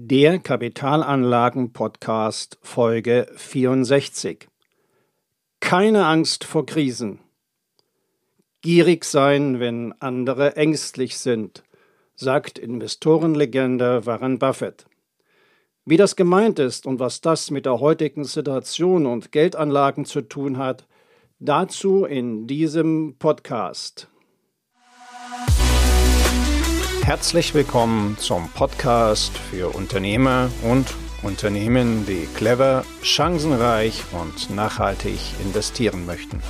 Der Kapitalanlagen-Podcast Folge 64. Keine Angst vor Krisen. Gierig sein, wenn andere ängstlich sind, sagt Investorenlegende Warren Buffett. Wie das gemeint ist und was das mit der heutigen Situation und Geldanlagen zu tun hat, dazu in diesem Podcast. Herzlich willkommen zum Podcast für Unternehmer und Unternehmen, die clever, chancenreich und nachhaltig investieren möchten.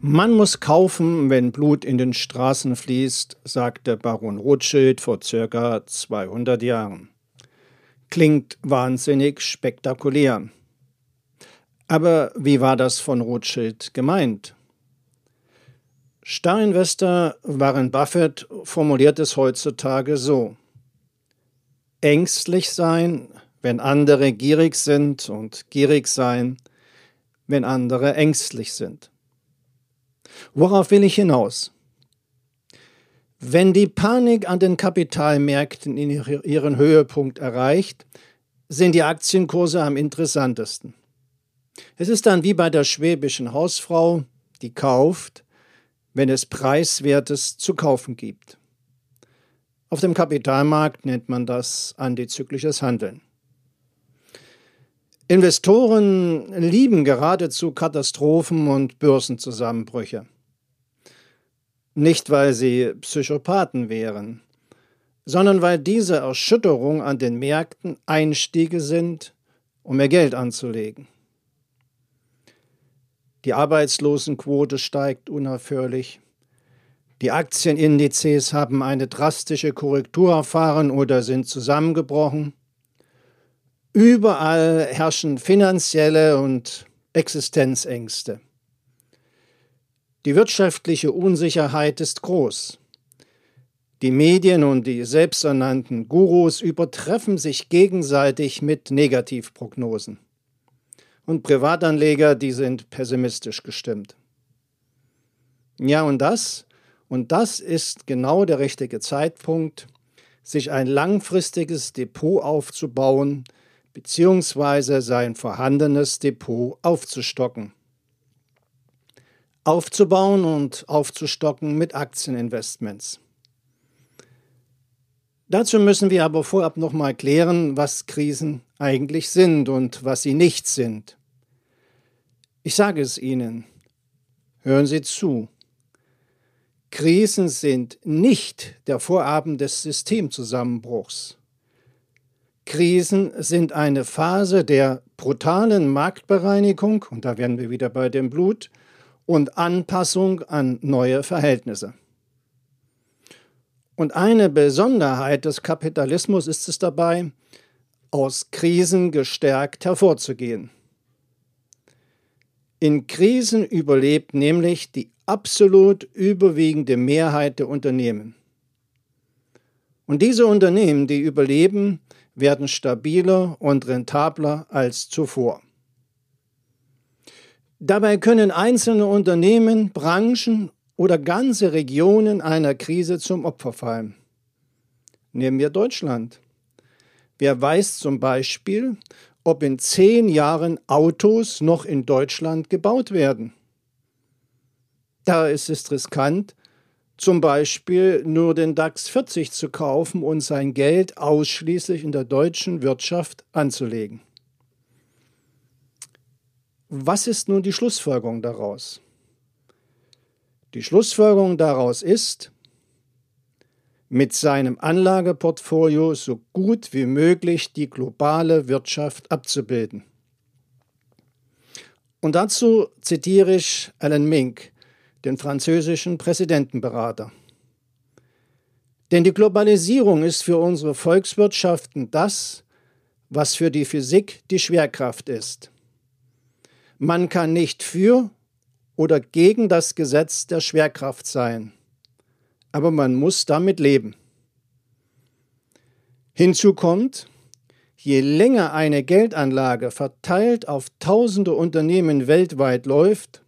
Man muss kaufen, wenn Blut in den Straßen fließt, sagte Baron Rothschild vor circa 200 Jahren. Klingt wahnsinnig spektakulär. Aber wie war das von Rothschild gemeint? Starinvestor Warren Buffett formuliert es heutzutage so. Ängstlich sein, wenn andere gierig sind und gierig sein, wenn andere ängstlich sind. Worauf will ich hinaus? Wenn die Panik an den Kapitalmärkten ihren Höhepunkt erreicht, sind die Aktienkurse am interessantesten. Es ist dann wie bei der schwäbischen Hausfrau, die kauft, wenn es Preiswertes zu kaufen gibt. Auf dem Kapitalmarkt nennt man das antizyklisches Handeln. Investoren lieben geradezu Katastrophen und Börsenzusammenbrüche. Nicht, weil sie Psychopathen wären, sondern weil diese Erschütterung an den Märkten Einstiege sind, um mehr Geld anzulegen. Die Arbeitslosenquote steigt unaufhörlich. Die Aktienindizes haben eine drastische Korrektur erfahren oder sind zusammengebrochen. Überall herrschen finanzielle und Existenzängste. Die wirtschaftliche Unsicherheit ist groß. Die Medien und die selbsternannten Gurus übertreffen sich gegenseitig mit Negativprognosen und Privatanleger, die sind pessimistisch gestimmt. Ja, und das, und das ist genau der richtige Zeitpunkt, sich ein langfristiges Depot aufzubauen, beziehungsweise sein vorhandenes Depot aufzustocken. Aufzubauen und aufzustocken mit Aktieninvestments. Dazu müssen wir aber vorab nochmal klären, was Krisen eigentlich sind und was sie nicht sind. Ich sage es Ihnen. Hören Sie zu. Krisen sind nicht der Vorabend des Systemzusammenbruchs. Krisen sind eine Phase der brutalen Marktbereinigung, und da werden wir wieder bei dem Blut, und Anpassung an neue Verhältnisse. Und eine Besonderheit des Kapitalismus ist es dabei, aus Krisen gestärkt hervorzugehen. In Krisen überlebt nämlich die absolut überwiegende Mehrheit der Unternehmen. Und diese Unternehmen, die überleben, werden stabiler und rentabler als zuvor. Dabei können einzelne Unternehmen, Branchen oder ganze Regionen einer Krise zum Opfer fallen. Nehmen wir Deutschland. Wer weiß zum Beispiel, ob in zehn Jahren Autos noch in Deutschland gebaut werden. Da ist es riskant, zum Beispiel nur den DAX 40 zu kaufen und sein Geld ausschließlich in der deutschen Wirtschaft anzulegen. Was ist nun die Schlussfolgerung daraus? Die Schlussfolgerung daraus ist, mit seinem Anlageportfolio so gut wie möglich die globale Wirtschaft abzubilden. Und dazu zitiere ich Alan Mink, den französischen Präsidentenberater. Denn die Globalisierung ist für unsere Volkswirtschaften das, was für die Physik die Schwerkraft ist. Man kann nicht für oder gegen das Gesetz der Schwerkraft sein aber man muss damit leben. Hinzu kommt, je länger eine Geldanlage verteilt auf tausende Unternehmen weltweit läuft,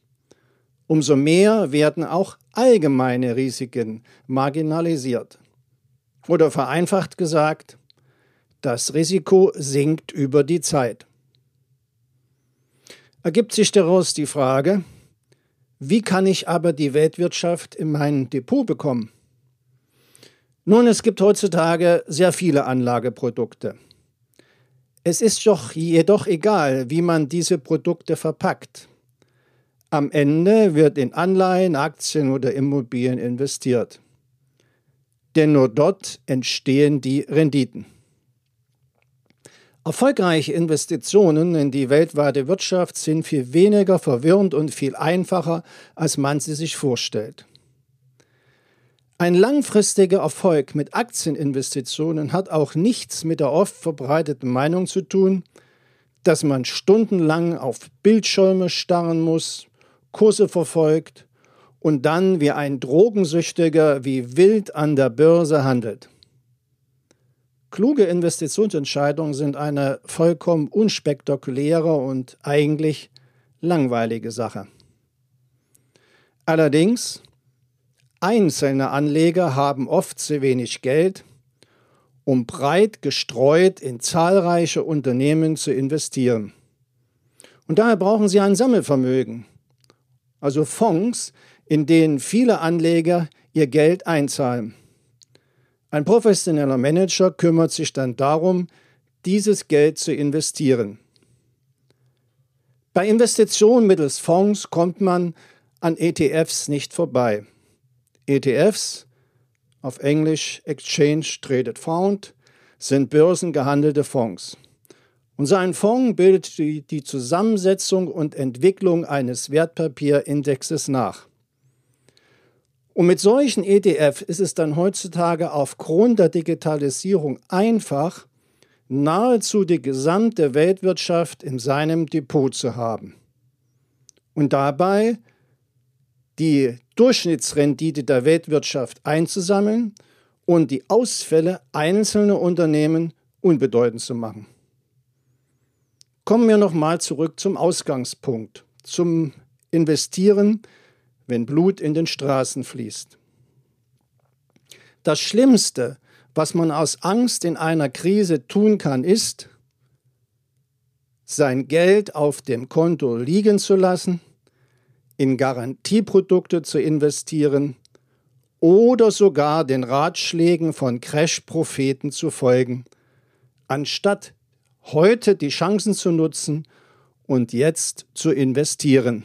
umso mehr werden auch allgemeine Risiken marginalisiert. Oder vereinfacht gesagt, das Risiko sinkt über die Zeit. Ergibt sich daraus die Frage, wie kann ich aber die Weltwirtschaft in mein Depot bekommen? Nun, es gibt heutzutage sehr viele Anlageprodukte. Es ist doch jedoch egal, wie man diese Produkte verpackt. Am Ende wird in Anleihen, Aktien oder Immobilien investiert. Denn nur dort entstehen die Renditen. Erfolgreiche Investitionen in die weltweite Wirtschaft sind viel weniger verwirrend und viel einfacher, als man sie sich vorstellt. Ein langfristiger Erfolg mit Aktieninvestitionen hat auch nichts mit der oft verbreiteten Meinung zu tun, dass man stundenlang auf Bildschirme starren muss, Kurse verfolgt und dann wie ein Drogensüchtiger wie wild an der Börse handelt. Kluge Investitionsentscheidungen sind eine vollkommen unspektakuläre und eigentlich langweilige Sache. Allerdings Einzelne Anleger haben oft zu wenig Geld, um breit gestreut in zahlreiche Unternehmen zu investieren. Und daher brauchen sie ein Sammelvermögen, also Fonds, in denen viele Anleger ihr Geld einzahlen. Ein professioneller Manager kümmert sich dann darum, dieses Geld zu investieren. Bei Investitionen mittels Fonds kommt man an ETFs nicht vorbei. ETFs, auf Englisch Exchange Traded Fund, sind börsengehandelte Fonds. Und so ein Fonds bildet die, die Zusammensetzung und Entwicklung eines Wertpapierindexes nach. Und mit solchen ETF ist es dann heutzutage aufgrund der Digitalisierung einfach, nahezu die gesamte Weltwirtschaft in seinem Depot zu haben. Und dabei die Durchschnittsrendite der Weltwirtschaft einzusammeln und die Ausfälle einzelner Unternehmen unbedeutend zu machen. Kommen wir nochmal zurück zum Ausgangspunkt, zum Investieren, wenn Blut in den Straßen fließt. Das Schlimmste, was man aus Angst in einer Krise tun kann, ist, sein Geld auf dem Konto liegen zu lassen – in Garantieprodukte zu investieren oder sogar den Ratschlägen von Crash-Propheten zu folgen, anstatt heute die Chancen zu nutzen und jetzt zu investieren.